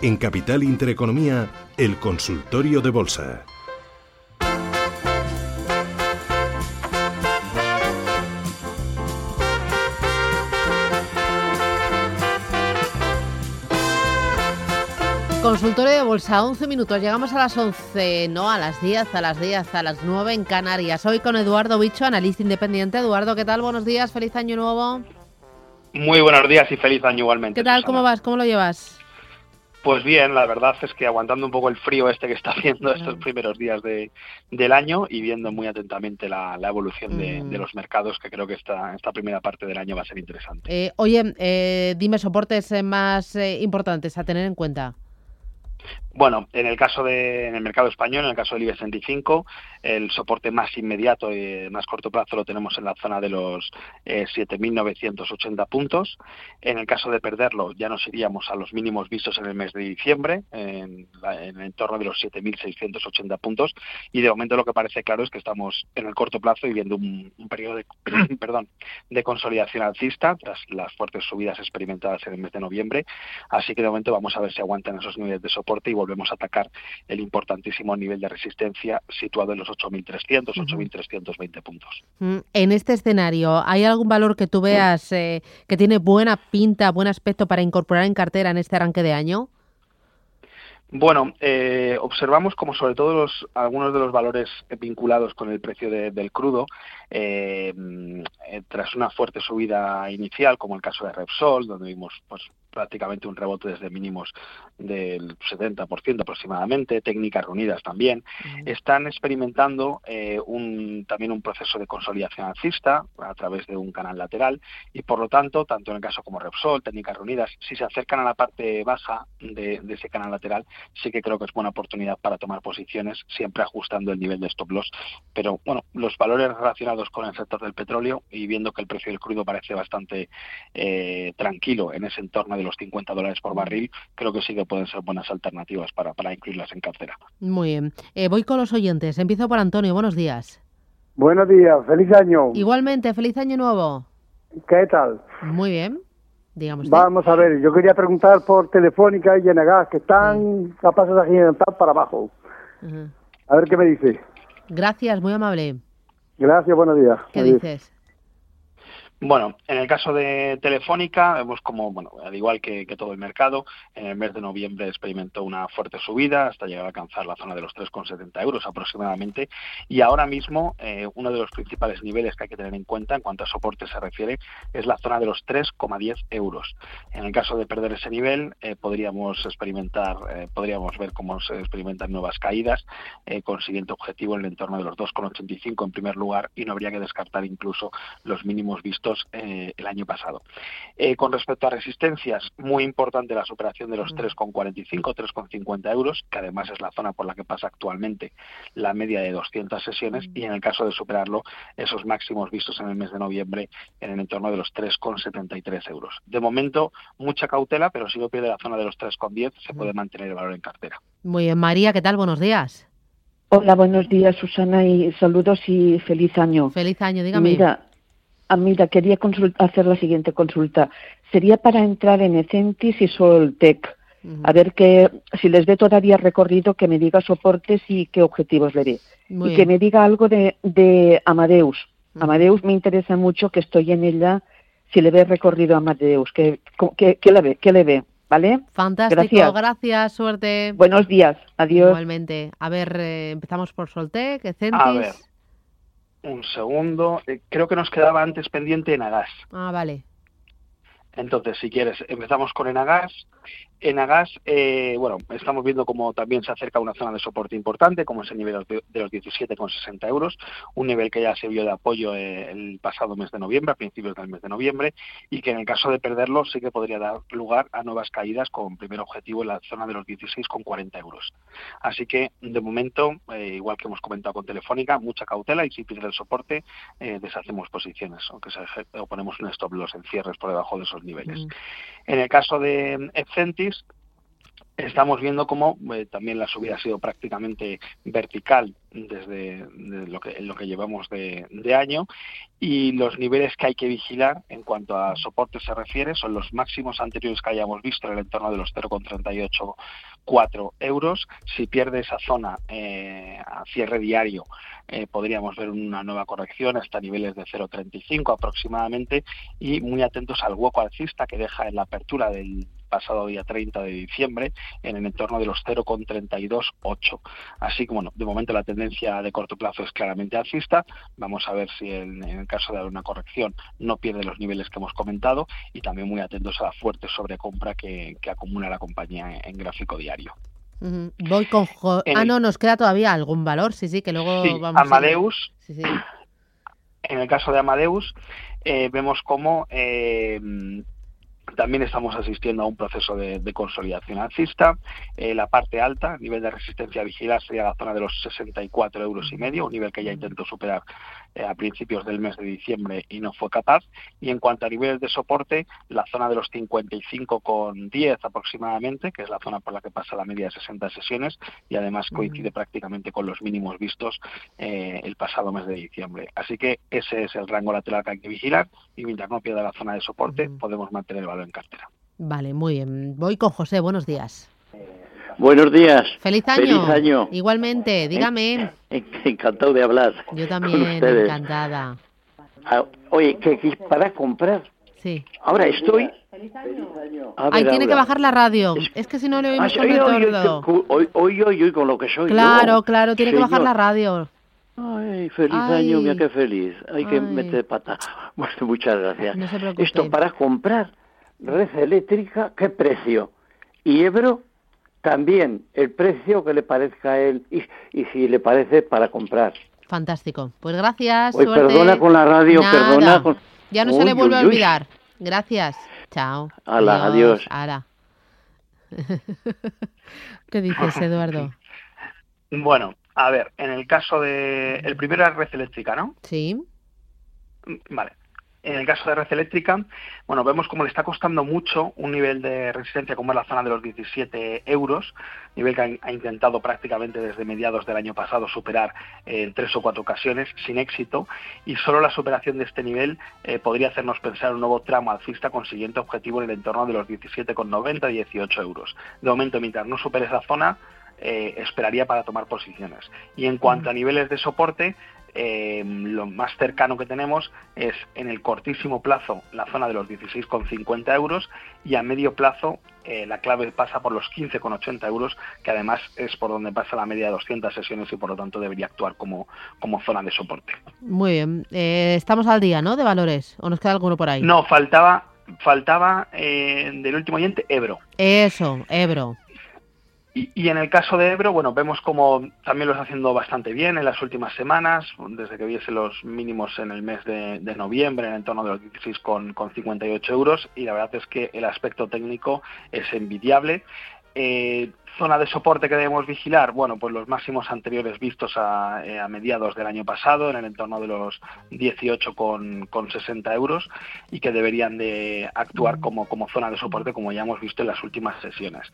En Capital Intereconomía, el consultorio de bolsa. Consultorio de Bolsa, 11 minutos. Llegamos a las 11, no, a las 10, a las 10, a las 9 en Canarias. Hoy con Eduardo Bicho, analista independiente. Eduardo, ¿qué tal? Buenos días, feliz año nuevo. Muy buenos días y feliz año igualmente. ¿Qué tal? ¿Cómo vas? ¿Cómo lo llevas? Pues bien, la verdad es que aguantando un poco el frío este que está haciendo estos primeros días de, del año y viendo muy atentamente la, evolución de, los mercados, que creo que esta, esta primera parte del año va a ser interesante. Eh, oye, eh, dime soportes más eh, importantes a tener en cuenta. Bueno, en el caso de, en el mercado español, en el caso del IBEX 35, el soporte más inmediato y más corto plazo lo tenemos en la zona de los 7.980 eh, puntos. En el caso de perderlo, ya nos iríamos a los mínimos vistos en el mes de diciembre, en, el entorno de los 7.680 puntos. Y de momento lo que parece claro es que estamos en el corto plazo y viendo un, periodo de, perdón, de consolidación alcista tras las fuertes subidas experimentadas en el mes de noviembre. Así que de momento vamos a ver si aguantan esos niveles de soporte y volvemos a atacar el importantísimo nivel de resistencia situado en los 8.300, 8.320 puntos. Mm, en este escenario, ¿hay algún valor que tú veas eh, que tiene buena pinta, buen aspecto para incorporar en cartera en este arranque de año? Bueno, eh, observamos como sobre todo los, algunos de los valores vinculados con el precio del crudo, eh, tras una fuerte subida inicial, como el caso de Repsol, donde vimos pues, prácticamente un rebote desde mínimos del 70% aproximadamente, técnicas reunidas también, están experimentando eh, un, también un proceso de consolidación alcista a través de un canal lateral y por lo tanto, tanto en el caso como Repsol, técnicas reunidas, si se acercan a la parte baja de, ese canal lateral, sí que creo que es buena oportunidad para tomar posiciones, siempre ajustando el nivel de stop loss. Pero bueno, los valores relacionados con el sector del petróleo y viendo que el precio del crudo parece bastante eh, tranquilo en ese entorno de los 50 dólares por barril, creo que sí que pueden ser buenas alternativas para, para incluirlas en cartera. Muy bien. Eh, voy con los oyentes. Empiezo por Antonio. Buenos días. Buenos días. Feliz año. Igualmente, feliz año nuevo. ¿Qué tal? Muy bien. Digamos Vamos a ver, yo quería preguntar por Telefónica y Yenegas, que están capaces de gigantar para abajo. A ver qué me dice. Gracias, muy amable. Gracias, buenos días. ¿Qué dices? Bueno, en el caso de Telefónica, vemos como, bueno, al igual que, todo el mercado, en el mes de noviembre experimentó una fuerte subida hasta llegar a alcanzar la zona de los 3,70 euros aproximadamente. Y ahora mismo, eh, uno de los principales niveles que hay que tener en cuenta en cuanto a soporte se refiere es la zona de los 3,10 euros. En el caso de perder ese nivel, eh, podríamos experimentar, eh, podríamos ver cómo se experimentan nuevas caídas, con siguiente objetivo en el entorno de los 2,85 en primer lugar, y no habría que descartar incluso los mínimos vistos eh, el año pasado. Eh, con respecto a resistencias, muy importante la superación de los 3,45, 3,50 euros, que además es la zona por la que pasa actualmente la media de 200 sesiones, y en el caso de superarlo, esos máximos vistos en el mes de noviembre en el entorno de los 3,73 euros. De momento, mucha cautela, pero si no pierde la zona de los 3,10, se puede mantener el valor en cartera. Muy bien, María, ¿qué tal? Buenos días. Hola, buenos días, Susana, y saludos y feliz año. Feliz año, dígame. Mira, Ah, mira, quería hacer la siguiente consulta. Sería para entrar en Ecentis y Soltec. A ver que, si les ve todavía recorrido, que me diga soportes y qué objetivos le dé. y que me diga algo de, de Amadeus. Amadeus me interesa mucho, que estoy en ella, si le ve recorrido a Amadeus. ¿Qué, le ve? ¿Qué le ve? ¿Vale? Fantástico, gracias. suerte. Buenos días, adiós. Igualmente. A ver, eh, empezamos por Soltec, Ecentis. Un segundo. Eh, creo que nos quedaba antes pendiente Enagas. Ah, vale. Entonces, si quieres, empezamos con Enagas. En Agas, eh, bueno, estamos viendo como también se acerca a una zona de soporte importante, como es el nivel de los 17,60 euros, un nivel que ya se vio de apoyo eh, el pasado mes de noviembre, a principios del mes de noviembre, y que en el caso de perderlo sí que podría dar lugar a nuevas caídas con primer objetivo en la zona de los 16,40 euros. Así que, de momento, eh, igual que hemos comentado con Telefónica, mucha cautela y si pierde el soporte, deshacemos posiciones, aunque se, o ponemos un stop loss en cierres por debajo de esos niveles. Mm. En el caso de Estamos viendo cómo eh, también la subida ha sido prácticamente vertical desde lo, que, lo que llevamos de, año y los niveles que hay que vigilar en cuanto a soporte se refiere son los máximos anteriores que hayamos visto en el entorno de los 0,384 euros. Si pierde esa zona eh, a cierre diario eh, podríamos ver una nueva corrección hasta niveles de 0,35 aproximadamente y muy atentos al hueco alcista que deja en la apertura del pasado día 30 de diciembre en el entorno de los 0,328. Así que, bueno, de momento la tendencia de corto plazo es claramente alcista. Vamos a ver si en, el caso de una corrección no pierde los niveles que hemos comentado y también muy atentos a la fuerte sobrecompra que, que acumula la compañía en, gráfico diario. Voy con. ah, no, nos queda todavía algún valor, sí, sí, que luego vamos Amadeus. En el caso de Amadeus, eh, vemos cómo eh, también estamos asistiendo a un proceso de, consolidación alcista. Eh, la parte alta, nivel de resistencia a vigilar, sería la zona de los 64 euros y medio, un nivel que ya intentó superar eh, a principios del mes de diciembre y no fue capaz. Y en cuanto a niveles de soporte, la zona de los 55,10 aproximadamente, que es la zona por la que pasa la media de 60 sesiones y además coincide prácticamente con los mínimos vistos eh, el pasado mes de diciembre. Así que ese es el rango lateral que hay que vigilar y mientras no pierda la zona de soporte podemos mantener el valor en cartera. Vale, muy bien. Voy con José. Buenos días. Buenos días. Feliz año. Igualmente, dígame. Encantado de hablar. Yo también, encantada. Ah, oye, ¿qué para comprar? Sí. Ahora estoy. Feliz año. Ahí tiene que bajar la radio. Es, que si no le oímos ah, con retorno. Hoy, hoy, hoy, con lo que soy. Claro, claro, tiene que bajar la radio. Ay, feliz año, mira qué feliz. Hay que meter pata. Bueno, muchas gracias. No se Esto para comprar red eléctrica, ¿qué precio? Y Ebro, también el precio que le parezca a él y, si le parece para comprar. Fantástico. Pues gracias. Hoy perdona con la radio, perdona con... Ya no se le vuelve a olvidar. Gracias. Chao. Hala, adiós. adiós. ¿Qué dices, Eduardo? Bueno, a ver, en el caso de... El primero es red eléctrica, ¿no? Sí. Vale. En el caso de red eléctrica, bueno, vemos como le está costando mucho un nivel de resistencia como es la zona de los 17 euros, nivel que ha, intentado prácticamente desde mediados del año pasado superar en tres o cuatro ocasiones sin éxito y solo la superación de este nivel eh, podría hacernos pensar un nuevo tramo alcista con siguiente objetivo en el entorno de los 17,90 18 euros. De momento, mientras no supere esa zona, eh, esperaría para tomar posiciones. Y en cuanto a niveles de soporte, eh, lo más cercano que tenemos es en el cortísimo plazo la zona de los 16,50 euros y a medio plazo eh, la clave pasa por los 15,80 euros, que además es por donde pasa la media de 200 sesiones y por lo tanto debería actuar como, como zona de soporte. Muy bien. Eh, estamos al día, ¿no? De valores. ¿O nos queda alguno por ahí? No, faltaba faltaba del último oyente Ebro. Eso, Ebro. Y, en el caso de Ebro, bueno, vemos como también lo está haciendo bastante bien en las últimas semanas, desde que viese los mínimos en el mes de, noviembre, en el entorno de los 16,58 euros, y la verdad es que el aspecto técnico es envidiable. Eh, Zona de soporte que debemos vigilar, bueno, pues los máximos anteriores vistos a, eh, mediados del año pasado, en el entorno de los 18,60 euros, y que deberían de actuar como, como zona de soporte, como ya hemos visto en las últimas sesiones.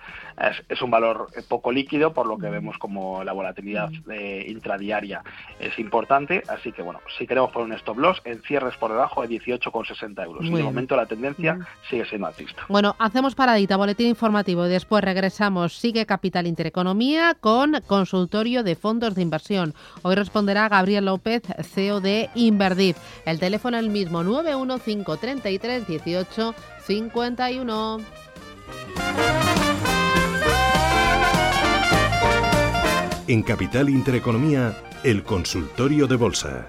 Es, un valor eh, poco líquido, por lo que vemos como la volatilidad eh, intradiaria es importante, así que bueno, si queremos poner un stop loss, en cierres por debajo de 18,60 euros. de momento la tendencia sigue siendo alcista. Bueno, hacemos paradita, boletín informativo, y después regresamos. Sigue Capital Intereconomía con consultorio de fondos de inversión. Hoy responderá Gabriel López, CEO de Inverdif. El teléfono es el mismo 91533 18 51. En Capital Intereconomía, el consultorio de bolsa.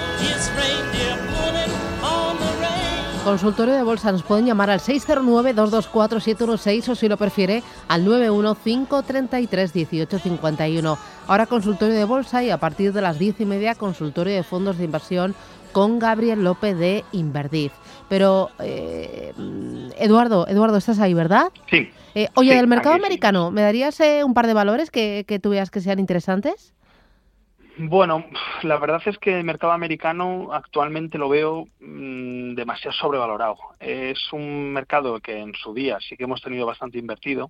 Consultorio de bolsa, nos pueden llamar al 609-224-716 o si lo prefiere al 915331851. Ahora consultorio de bolsa y a partir de las 10 y media consultorio de fondos de inversión con Gabriel López de Inverdif. Pero, eh, Eduardo, Eduardo, estás ahí, ¿verdad? Sí. Eh, oye, del mercado americano, ¿me darías eh, un par de valores que, que tú veas que sean interesantes? Bueno, la verdad es que el mercado americano actualmente lo veo mm, demasiado sobrevalorado. Es un mercado que en su día sí que hemos tenido bastante invertido,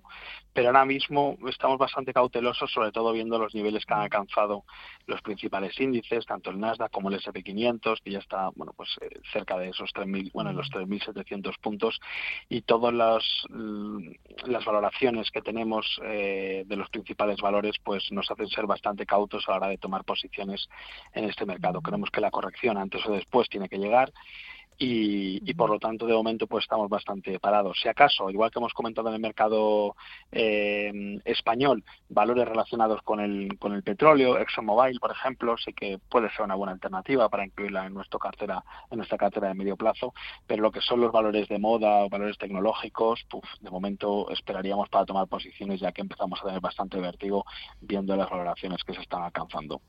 pero ahora mismo estamos bastante cautelosos, sobre todo viendo los niveles que han alcanzado los principales índices, tanto el Nasdaq como el S&P 500, que ya está, bueno, pues eh, cerca de esos 3.000, bueno, los 3.700 puntos, y todas las, mm, las valoraciones que tenemos eh, de los principales valores, pues nos hacen ser bastante cautos a la hora de tomar posiciones en este mercado. Creemos que la corrección antes o después tiene que llegar y, por lo tanto de momento pues estamos bastante parados. Si acaso, igual que hemos comentado en el mercado eh, español, valores relacionados con el, con el petróleo, ExxonMobil, por ejemplo, sí que puede ser una buena alternativa para incluirla en nuestra cartera, en nuestra cartera de medio plazo, pero lo que son los valores de moda o valores tecnológicos, de momento esperaríamos para tomar posiciones ya que empezamos a tener bastante vértigo viendo las valoraciones que se están alcanzando.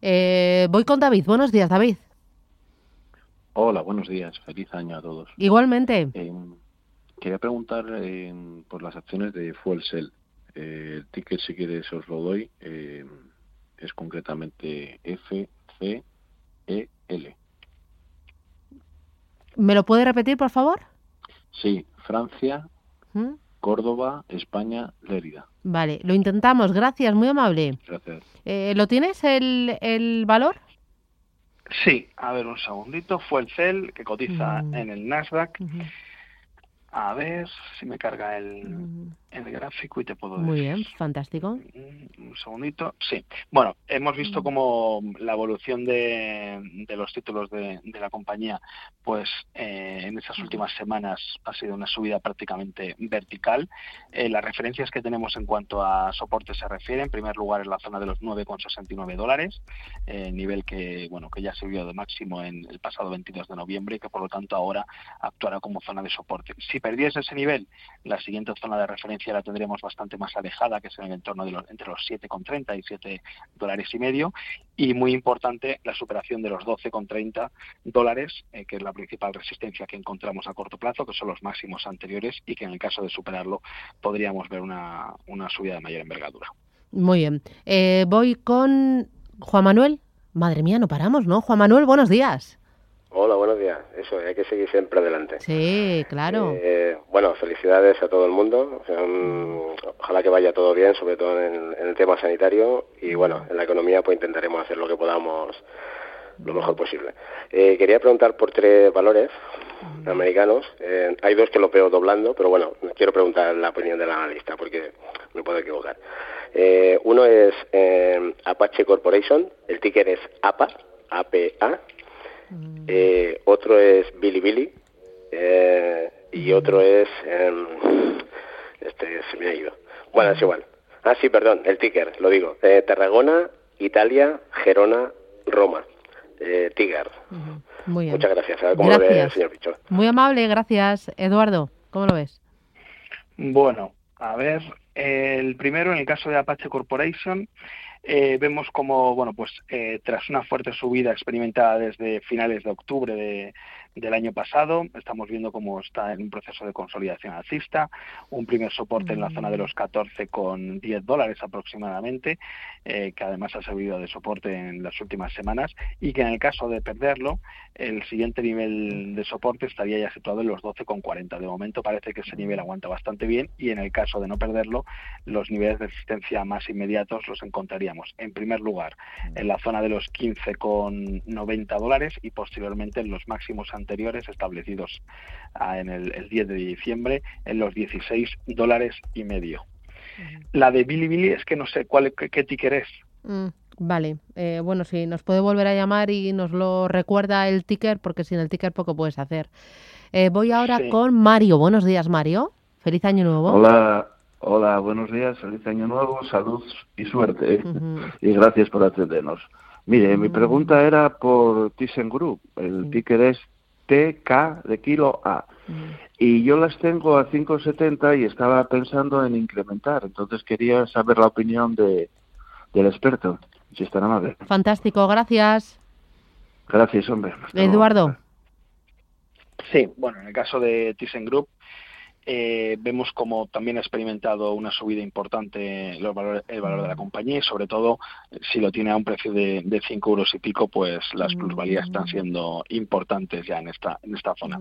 Eh, voy con David. Buenos días, David. Hola, buenos días. Feliz año a todos. Igualmente. Eh, quería preguntar eh, por las acciones de Fuel Cell. Eh, el ticket, si quieres, os lo doy. es concretamente FCEL. ¿Me lo puede repetir, por favor? Sí, Francia, ¿Mm? Córdoba, España, Lérida. Vale, lo intentamos. Gracias, muy amable. Gracias. ¿Lo tienes el, el valor? Sí, a ver un segundito. Fue el CEL que cotiza mm. en el Nasdaq. A ver si me carga el, el gráfico y te puedo decir. Muy bien, fantástico. Un segundito. Sí. Bueno, hemos visto como la evolución de, de los títulos de, de, la compañía, pues eh, en esas últimas semanas ha sido una subida prácticamente vertical. Eh, las referencias que tenemos en cuanto a soporte se refiere, en primer lugar, en la zona de los 9,69 dólares, eh, nivel que bueno que ya se vio de máximo en el pasado 22 de noviembre y que por lo tanto ahora actuará como zona de soporte. Si perdiese ese nivel, la siguiente zona de referencia la tendremos bastante más alejada, que es en el entorno de los, entre los 7,30 y 7 dólares y medio. Y muy importante, la superación de los 12,30 dólares, eh, que es la principal resistencia que encontramos a corto plazo, que son los máximos anteriores y que en el caso de superarlo podríamos ver una, una subida de mayor envergadura. Muy bien. Eh, voy con Juan Manuel. Madre mía, no paramos, ¿no? Juan Manuel, buenos días. Hola, buenos días. Eso, hay que seguir siempre adelante. Sí, claro. Eh, bueno, felicidades a todo el mundo. ojalá que vaya todo bien, sobre todo en, el tema sanitario. Y bueno, en la economía pues intentaremos hacer lo que podamos lo mejor posible. Eh, quería preguntar por tres valores americanos. Eh, hay dos que lo veo doblando, pero bueno, quiero preguntar la opinión del analista porque me puedo equivocar. uno es Apache Corporation, el ticker es APA, APA eh, otro es Billy Billy eh, y otro es em, este se me ha ido. Bueno es igual. Ah sí perdón el ticker lo digo. Eh, Tarragona Italia Gerona Roma. Eh, Tiger. Muy bien. muchas gracias a ver cómo lo ve el señor Pichón muy amable gracias. Eduardo cómo lo ves bueno a ver el primero en el caso de Apache Corporation eh, vemos como, bueno, pues eh, tras una fuerte subida experimentada desde finales de octubre de, del año pasado. Estamos viendo cómo está en un proceso de consolidación alcista, un primer soporte en la zona de los 14 con 10 dólares aproximadamente, eh, que además ha servido de soporte en las últimas semanas y que en el caso de perderlo, el siguiente nivel de soporte estaría ya situado en los 12,40. De momento parece que ese nivel aguanta bastante bien y en el caso de no perderlo, los niveles de resistencia más inmediatos los en primer lugar en la zona de los 15,90 dólares y posteriormente en los máximos anteriores establecidos ah, en el, 10 de diciembre en los 16 dólares y medio. La de Billy es que no sé cuál qué, ticker es. Mm, vale, eh, bueno, si nos puede volver a llamar y nos lo recuerda el ticker, porque sin el ticker poco puedes hacer. Eh, voy ahora con Mario. Buenos días, Mario. Feliz año nuevo. Hola, hola, buenos días, feliz año nuevo, salud y suerte. y gracias por atendernos. Mire, mi pregunta era por ThyssenKrupp. El ticker es TK de kilo A. Mm. Y yo las tengo a 5,70 y estaba pensando en incrementar. Entonces quería saber la opinión de, del experto, si está amable. Fantástico, gracias. Gracias, hombre. Eduardo. Sí, bueno, en el caso de ThyssenKrupp, eh, vemos como también ha experimentado una subida importante el valor, el valor de la compañía y sobre todo si lo tiene a un precio de, de 5 euros y pico, pues las plusvalías están siendo importantes ya en esta, en esta zona.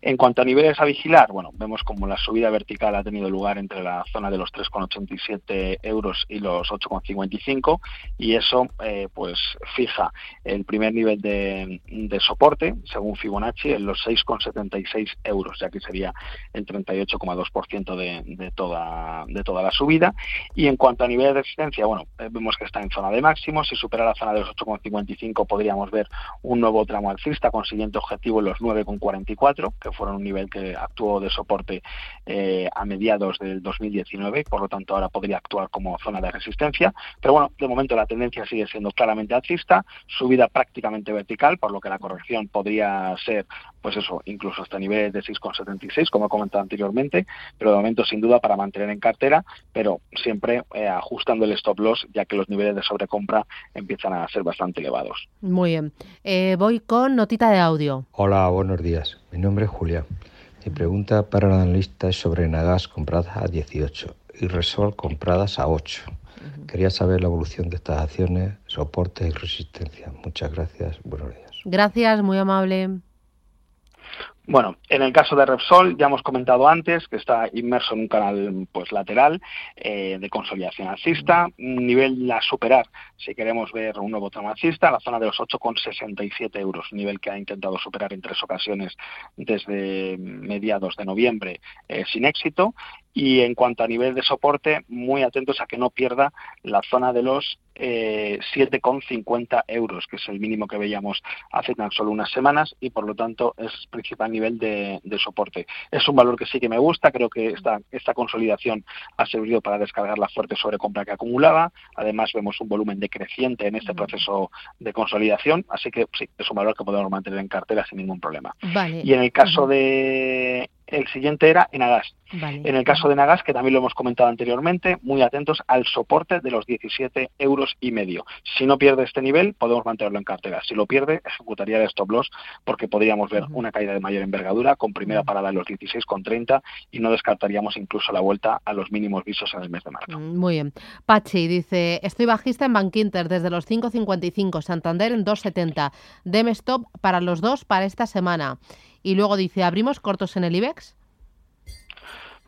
En cuanto a niveles a vigilar, bueno, vemos como la subida vertical ha tenido lugar entre la zona de los 3,87 euros y los 8,55 y eso eh, pues fija el primer nivel de, de soporte, según Fibonacci, en los 6,76 euros, ya que sería el 38 8,2% de, de, toda, de toda la subida. Y en cuanto a nivel de resistencia, bueno, eh, vemos que está en zona de máximo. Si supera la zona de los 8,55 podríamos ver un nuevo tramo alcista con siguiente objetivo en los 9,44, que fueron un nivel que actuó de soporte eh, a mediados del 2019 por lo tanto ahora podría actuar como zona de resistencia. Pero bueno, de momento la tendencia sigue siendo claramente alcista, subida prácticamente vertical, por lo que la corrección podría ser, pues eso, incluso hasta niveles de 6,76, como he comentado anteriormente pero de momento sin duda para mantener en cartera, pero siempre eh, ajustando el stop loss, ya que los niveles de sobrecompra empiezan a ser bastante elevados. Muy bien. Eh, voy con notita de audio. Hola, buenos días. Mi nombre es Julia. Mi pregunta para el analista es sobre Nagas compradas a 18 y Resol compradas a 8. Quería saber la evolución de estas acciones, soporte y resistencia. Muchas gracias. Buenos días. Gracias, muy amable. Bueno, en el caso de Repsol ya hemos comentado antes que está inmerso en un canal pues lateral eh, de consolidación alcista, un nivel a superar si queremos ver un nuevo tramo alcista, la zona de los 8,67 euros, nivel que ha intentado superar en tres ocasiones desde mediados de noviembre eh, sin éxito. Y en cuanto a nivel de soporte, muy atentos a que no pierda la zona de los eh, 7,50 euros, que es el mínimo que veíamos hace tan solo unas semanas y por lo tanto es principal nivel de, soporte. Es un valor que sí que me gusta, creo que esta, esta consolidación ha servido para descargar la fuerte sobrecompra que acumulaba, además vemos un volumen decreciente en este proceso de consolidación, así que sí, es un valor que podemos mantener en cartera sin ningún problema. Y en el caso de el siguiente era Enagas. En el caso de Nagas, que también lo hemos comentado anteriormente, muy atentos al soporte de los 17 euros y medio. Si no pierde este nivel, podemos mantenerlo en cartera. Si lo pierde, ejecutaría el stop loss porque podríamos ver una caída de mayor envergadura con primera parada en los 16,30 y no descartaríamos incluso la vuelta a los mínimos visos en el mes de marzo. Mm, muy bien. Pachi dice, estoy bajista en Bankinter desde los 5,55, Santander en 2,70. Deme stop para los dos para esta semana. Y luego dice, ¿abrimos cortos en el IBEX?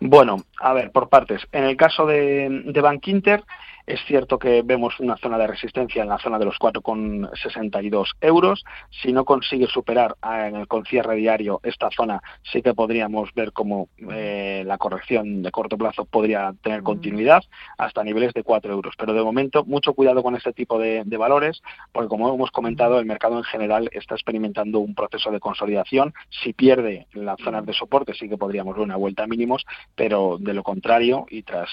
Bueno, a ver, por partes. En el caso de, de Bank Inter, es cierto que vemos una zona de resistencia en la zona de los 4,62 euros. Si no consigue superar ah, en el concierre diario esta zona, sí que podríamos ver como eh, la corrección de corto plazo podría tener continuidad hasta niveles de 4 euros. Pero de momento, mucho cuidado con este tipo de, valores, porque como hemos comentado, el mercado en general está experimentando un proceso de consolidación. Si pierde las zonas de soporte, sí que podríamos ver una vuelta a mínimos, pero de lo contrario, y tras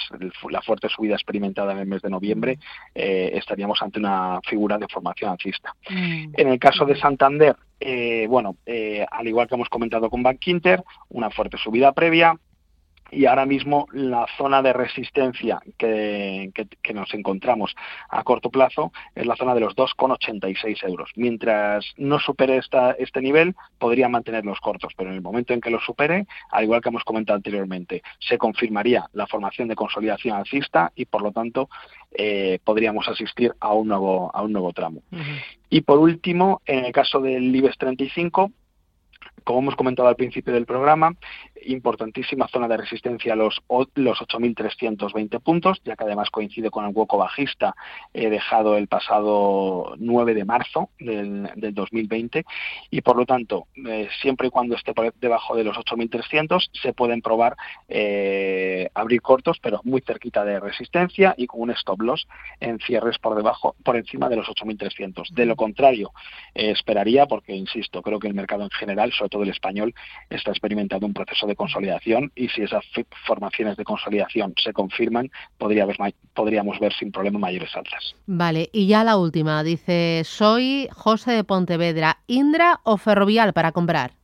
la fuerte subida experimentada en el mes de noviembre, eh, estaríamos ante una figura de formación alcista. Mm. En el caso de Santander, eh, bueno, eh, al igual que hemos comentado con Bank Inter, una fuerte subida previa, y ahora mismo la zona de resistencia que, nos encontramos a corto plazo es la zona de los 2,86 euros. Mientras no supere esta, este nivel, podría mantener los cortos, pero en el momento en que lo supere, al igual que hemos comentado anteriormente, se confirmaría la formación de consolidación alcista y, por lo tanto, eh, podríamos asistir a un nuevo, a un nuevo tramo. Y por último, en el caso del IBEX 35, como hemos comentado al principio del programa, importantísima zona de resistencia los, los 8.320 puntos, ya que además coincide con el hueco bajista eh, dejado el pasado 9 de marzo del, 2020 y por lo tanto, eh, siempre y cuando esté por debajo de los 8.300 se pueden probar eh, abrir cortos, pero muy cerquita de resistencia y con un stop loss en cierres por debajo, por encima de los 8.300. De lo contrario, esperaría, porque insisto, creo que el mercado en general, sobre todo el español, está experimentando un proceso de consolidación y si esas formaciones de consolidación se confirman, podría podríamos ver sin problema mayores alzas. Vale, y ya la última, dice, soy José de Pontevedra, ¿Indra o Ferrovial para comprar?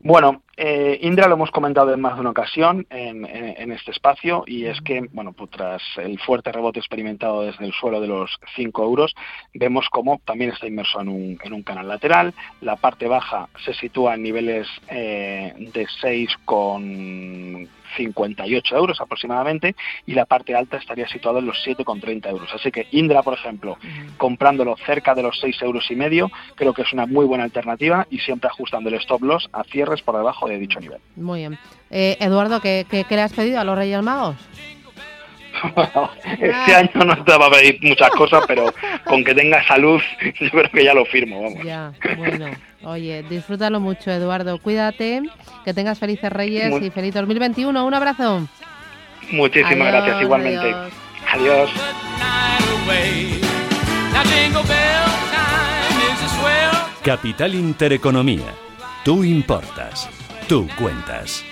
Bueno, Eh, Indra lo hemos comentado en más de una ocasión en, este espacio y es que, bueno, pues tras el fuerte rebote experimentado desde el suelo de los 5 euros, vemos cómo también está inmerso en un, en un canal lateral. La parte baja se sitúa en niveles eh, de 6 con 58 euros aproximadamente y la parte alta estaría situada en los 7,30 euros. Así que Indra, por ejemplo, comprándolo cerca de los 6 euros y medio, creo que es una muy buena alternativa y siempre ajustando el stop loss a cierres por debajo de dicho nivel. Muy bien. Eh, Eduardo, ¿qué, le has pedido a los Reyes Magos? este año no te va a pedir muchas cosas, pero con que tenga salud, yo creo que ya lo firmo, vamos. Ya, bueno. Oye, disfrútalo mucho, Eduardo. Cuídate, que tengas felices Reyes y feliz 2021. Un abrazo. Muchísimas gracias, igualmente. Adiós. Capital Intereconomía. Tú importas. Tú cuentas.